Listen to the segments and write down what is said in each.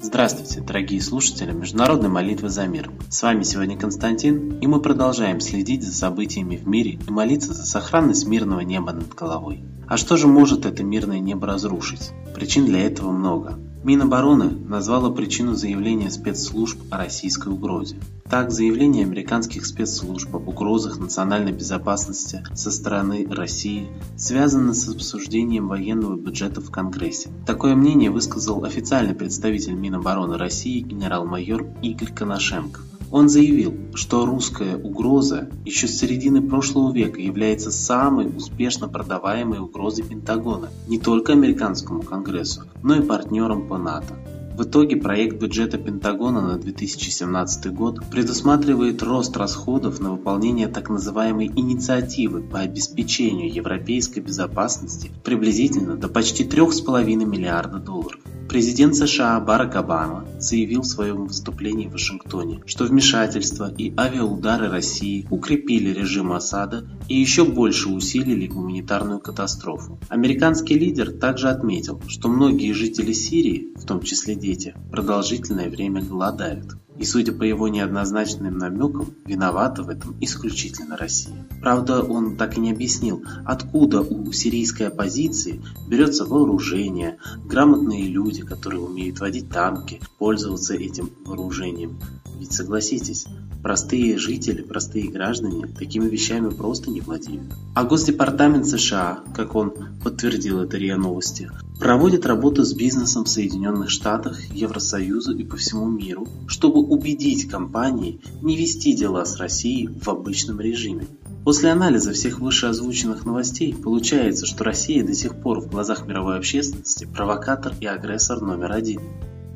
Здравствуйте, дорогие слушатели Международной молитвы за мир. С вами сегодня Константин, и мы продолжаем следить за событиями в мире и молиться за сохранность мирного неба над головой. А что же может это мирное небо разрушить? Причин для этого много. Минобороны назвала причину заявления спецслужб о российской угрозе. Так, заявление американских спецслужб об угрозах национальной безопасности со стороны России связано с обсуждением военного бюджета в Конгрессе. Такое мнение высказал официальный представитель Минобороны России генерал-майор Игорь Коношенко. Он заявил, что русская угроза еще с середины прошлого века является самой успешно продаваемой угрозой Пентагона не только американскому Конгрессу, но и партнерам по НАТО. В итоге проект бюджета Пентагона на 2017 год предусматривает рост расходов на выполнение так называемой инициативы по обеспечению европейской безопасности приблизительно до почти 3,5 миллиарда долларов. Президент США Барак Обама заявил в своем выступлении в Вашингтоне, что вмешательство и авиаудары России укрепили режим Асада и еще больше усилили гуманитарную катастрофу. Американский лидер также отметил, что многие жители Сирии, в том числе дети, продолжительное время голодают. И судя по его неоднозначным намекам, виновата в этом исключительно Россия. Правда, он так и не объяснил, откуда у сирийской оппозиции берется вооружение, грамотные люди, которые умеют водить танки, пользоваться этим вооружением. Ведь согласитесь, простые жители, простые граждане такими вещами просто не владеют. А Госдепартамент США, как он подтвердил это РИА Новости, проводит работу с бизнесом в Соединенных Штатах, Евросоюзу и по всему миру, чтобы убедить компании не вести дела с Россией в обычном режиме. После анализа всех вышеозвученных новостей получается, что Россия до сих пор в глазах мировой общественности провокатор и агрессор номер один.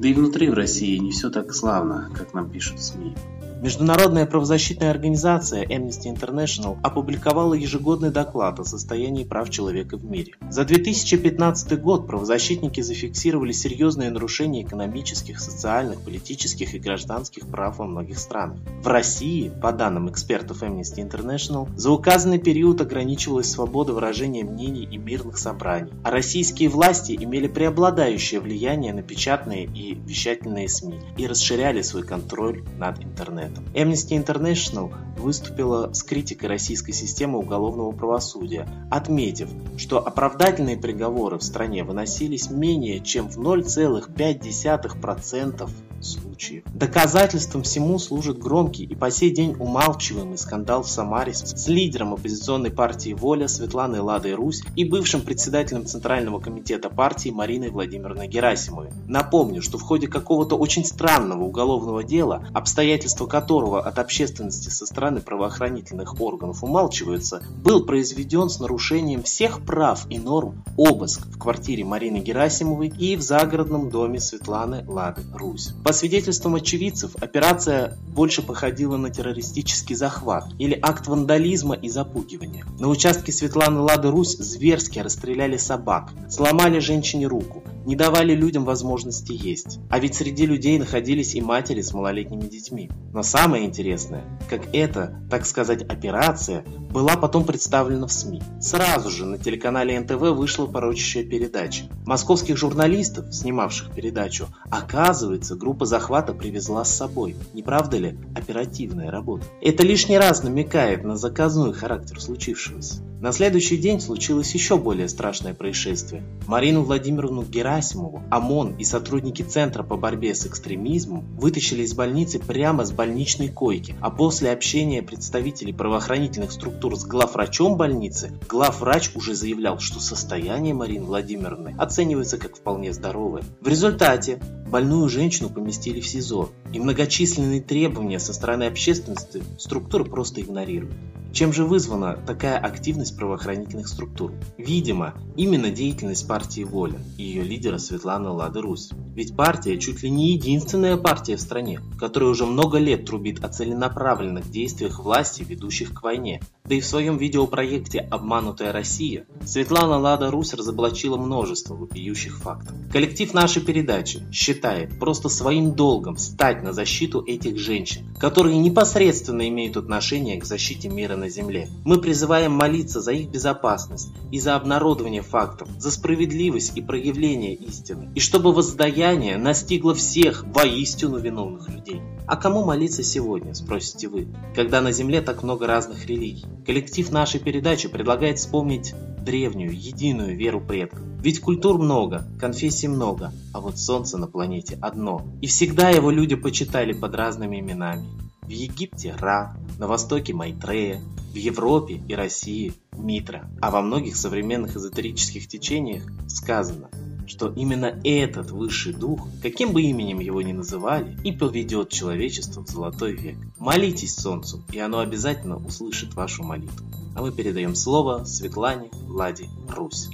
Да и внутри в России не все так славно, как нам пишут СМИ. Международная правозащитная организация Amnesty International опубликовала ежегодный доклад о состоянии прав человека в мире. За 2015 год правозащитники зафиксировали серьезные нарушения экономических, социальных, политических и гражданских прав во многих странах. В России, по данным экспертов Amnesty International, за указанный период ограничивалась свобода выражения мнений и мирных собраний, а российские власти имели преобладающее влияние на печатные и вещательные СМИ и расширяли свой контроль над интернетом этом. Amnesty International выступила с критикой российской системы уголовного правосудия, отметив, что оправдательные приговоры в стране выносились менее чем в 0,5% случаев. Доказательством всему служит громкий и по сей день умалчиваемый скандал в Самаре с лидером оппозиционной партии «Воля» Светланой Ладой Русь и бывшим председателем Центрального комитета партии Мариной Владимировной Герасимовой. Напомню, что в ходе какого-то очень странного уголовного дела, обстоятельства которого от общественности со стороны правоохранительных органов умалчиваются, был произведен с нарушением всех прав и норм обыск в квартире Марины Герасимовой и в загородном доме Светланы Лады Русь. По свидетельствам очевидцев, операция больше походила на террористический захват или акт вандализма и запугивания. На участке Светланы Лады Русь зверски расстреляли собак, сломали женщине руку, не давали людям возможности есть. А ведь среди людей находились и матери с малолетними детьми. Но самое интересное, как эта, так сказать, операция была потом представлена в СМИ. Сразу же на телеканале НТВ вышла порочащая передача. Московских журналистов, снимавших передачу, оказывается, группа захвата привезла с собой. Не правда ли? Оперативная работа. Это лишний раз намекает на заказной характер случившегося. На следующий день случилось еще более страшное происшествие. Марину Владимировну Герасимову, ОМОН и сотрудники Центра по борьбе с экстремизмом вытащили из больницы прямо с больничной койки, а после общения представителей правоохранительных структур с главврачом больницы, главврач уже заявлял, что состояние Марины Владимировны оценивается как вполне здоровое. В результате больную женщину поместили в СИЗО, и многочисленные требования со стороны общественности структуры просто игнорируют. Чем же вызвана такая активность правоохранительных структур? Видимо, именно деятельность партии «Воля» и ее лидера Светланы Лады Русь. Ведь партия чуть ли не единственная партия в стране, которая уже много лет трубит о целенаправленных действиях власти, ведущих к войне. Да и в своем видеопроекте «Обманутая Россия» Светлана Лада Русь разоблачила множество вопиющих фактов. Коллектив нашей передачи считает просто своим долгом стать на защиту этих женщин, которые непосредственно имеют отношение к защите мира на Земле. Мы призываем молиться за их безопасность и за обнародование фактов, за справедливость и проявление истины, и чтобы воздаяние настигло всех воистину виновных людей. А кому молиться сегодня, спросите вы, когда на Земле так много разных религий? Коллектив нашей передачи предлагает вспомнить древнюю, единую веру предков. Ведь культур много, конфессий много, а вот солнце на планете одно. И всегда его люди почитали под разными именами. В Египте Ра, на Востоке Майтрея, в Европе и России Митра. А во многих современных эзотерических течениях сказано – что именно этот высший дух, каким бы именем его ни называли, и поведет человечество в золотой век. Молитесь солнцу, и оно обязательно услышит вашу молитву. А мы передаем слово Светлане Ладе Русь.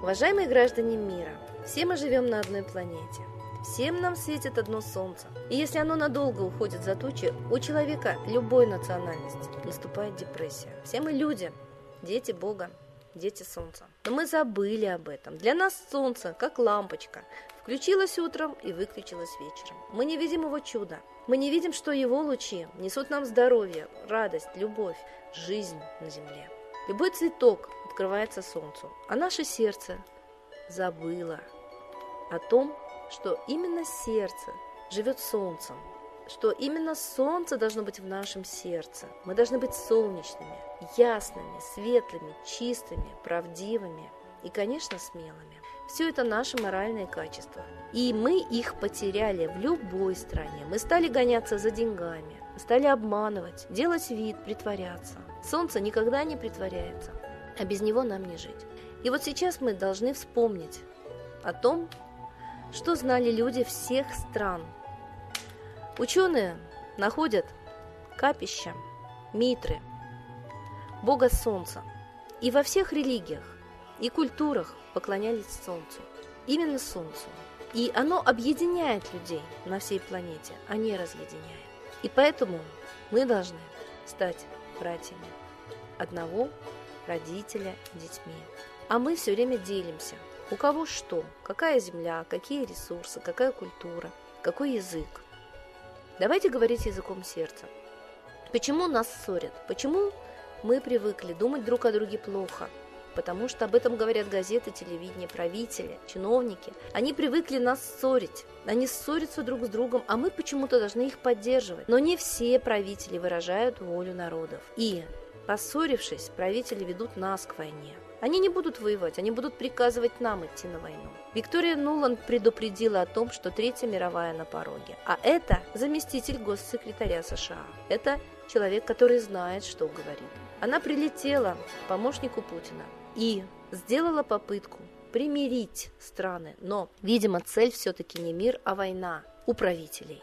Уважаемые граждане мира, все мы живем на одной планете. Всем нам светит одно солнце. И если оно надолго уходит за тучи, у человека любой национальности наступает депрессия. Все мы люди, дети Бога, дети солнца. Но мы забыли об этом. Для нас солнце, как лампочка, включилось утром и выключилось вечером. Мы не видим его чуда. Мы не видим, что его лучи несут нам здоровье, радость, любовь, жизнь на земле. Любой цветок открывается солнцу, а наше сердце забыло о том, что именно сердце живет солнцем, что именно солнце должно быть в нашем сердце. Мы должны быть солнечными, ясными, светлыми, чистыми, правдивыми и, конечно, смелыми. Все это наши моральные качества. И мы их потеряли в любой стране. Мы стали гоняться за деньгами, стали обманывать, делать вид, притворяться. Солнце никогда не притворяется, а без него нам не жить. И вот сейчас мы должны вспомнить о том, что знали люди всех стран. Ученые находят капища, митры, бога солнца. И во всех религиях и культурах поклонялись солнцу. Именно солнцу. И оно объединяет людей на всей планете, а не разъединяет. И поэтому мы должны стать братьями одного родителя детьми. А мы все время делимся. У кого что, какая земля, какие ресурсы, какая культура, какой язык. Давайте говорить языком сердца. Почему нас ссорят? Почему мы привыкли думать друг о друге плохо? Потому что об этом говорят газеты, телевидение, правители, чиновники. Они привыкли нас ссорить. Они ссорятся друг с другом, а мы почему-то должны их поддерживать. Но не все правители выражают волю народов. И, поссорившись, правители ведут нас к войне. Они не будут воевать, они будут приказывать нам идти на войну. Виктория Нуланд предупредила о том, что Третья мировая на пороге. А это заместитель госсекретаря США. Это человек, который знает, что говорит. Она прилетела к помощнику Путина и сделала попытку примирить страны, но, видимо, цель все-таки не мир, а война у правителей.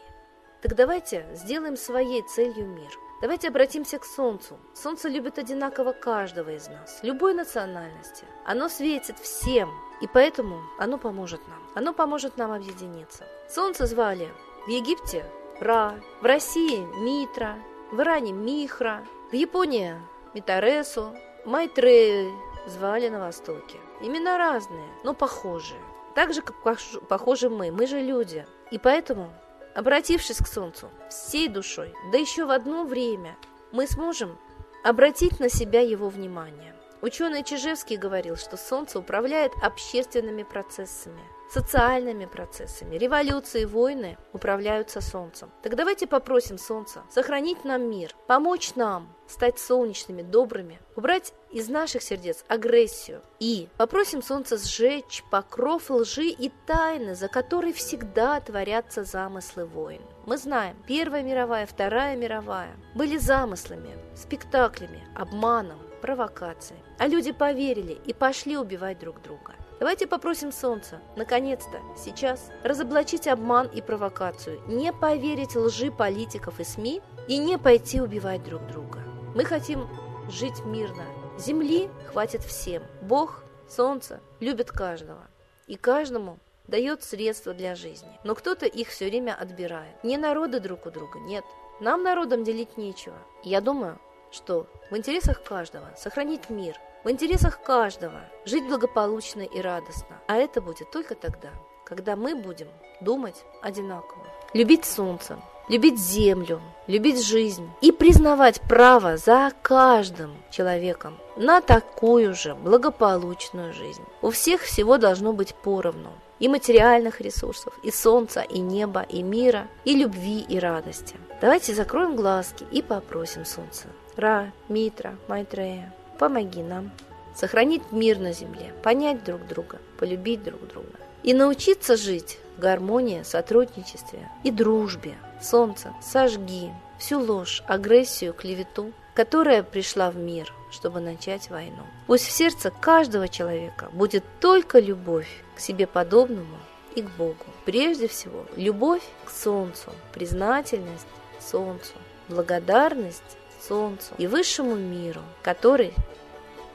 Так давайте сделаем своей целью мир. Давайте обратимся к Солнцу. Солнце любит одинаково каждого из нас, любой национальности. Оно светит всем, и поэтому оно поможет нам. Оно поможет нам объединиться. Солнце звали в Египте Ра, в России Митра, в Иране Михра, в Японии Митаресу, Майтрею, звали на Востоке. Имена разные, но похожие. Так же, как похожи мы. Мы же люди. И поэтому, обратившись к Солнцу всей душой, да еще в одно время, мы сможем обратить на себя его внимание. Ученый Чижевский говорил, что Солнце управляет общественными процессами – социальными процессами. Революции, войны управляются Солнцем. Так давайте попросим Солнца сохранить нам мир, помочь нам стать солнечными, добрыми, убрать из наших сердец агрессию и попросим Солнце сжечь покров лжи и тайны, за которой всегда творятся замыслы войн. Мы знаем, Первая мировая, Вторая мировая были замыслами, спектаклями, обманом, провокацией. А люди поверили и пошли убивать друг друга. Давайте попросим Солнца, наконец-то, сейчас, разоблачить обман и провокацию, не поверить лжи политиков и СМИ и не пойти убивать друг друга. Мы хотим жить мирно. Земли хватит всем. Бог, Солнце любит каждого. И каждому дает средства для жизни. Но кто-то их все время отбирает. Не народы друг у друга, нет. Нам народам делить нечего. Я думаю, что в интересах каждого сохранить мир, в интересах каждого жить благополучно и радостно. А это будет только тогда, когда мы будем думать одинаково. Любить солнце, любить землю, любить жизнь и признавать право за каждым человеком на такую же благополучную жизнь. У всех всего должно быть поровну. И материальных ресурсов, и солнца, и неба, и мира, и любви, и радости. Давайте закроем глазки и попросим солнце. Ра, Митра, Майтрея, помоги нам сохранить мир на земле, понять друг друга, полюбить друг друга и научиться жить в гармонии, сотрудничестве и дружбе. Солнце, сожги всю ложь, агрессию, клевету, которая пришла в мир, чтобы начать войну. Пусть в сердце каждого человека будет только любовь к себе подобному и к Богу. Прежде всего, любовь к Солнцу, признательность Солнцу, благодарность солнцу и высшему миру, который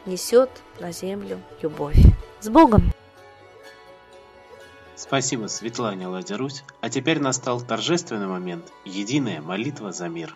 несет на землю любовь. С Богом! Спасибо Светлане Ладерусь. А теперь настал торжественный момент – единая молитва за мир.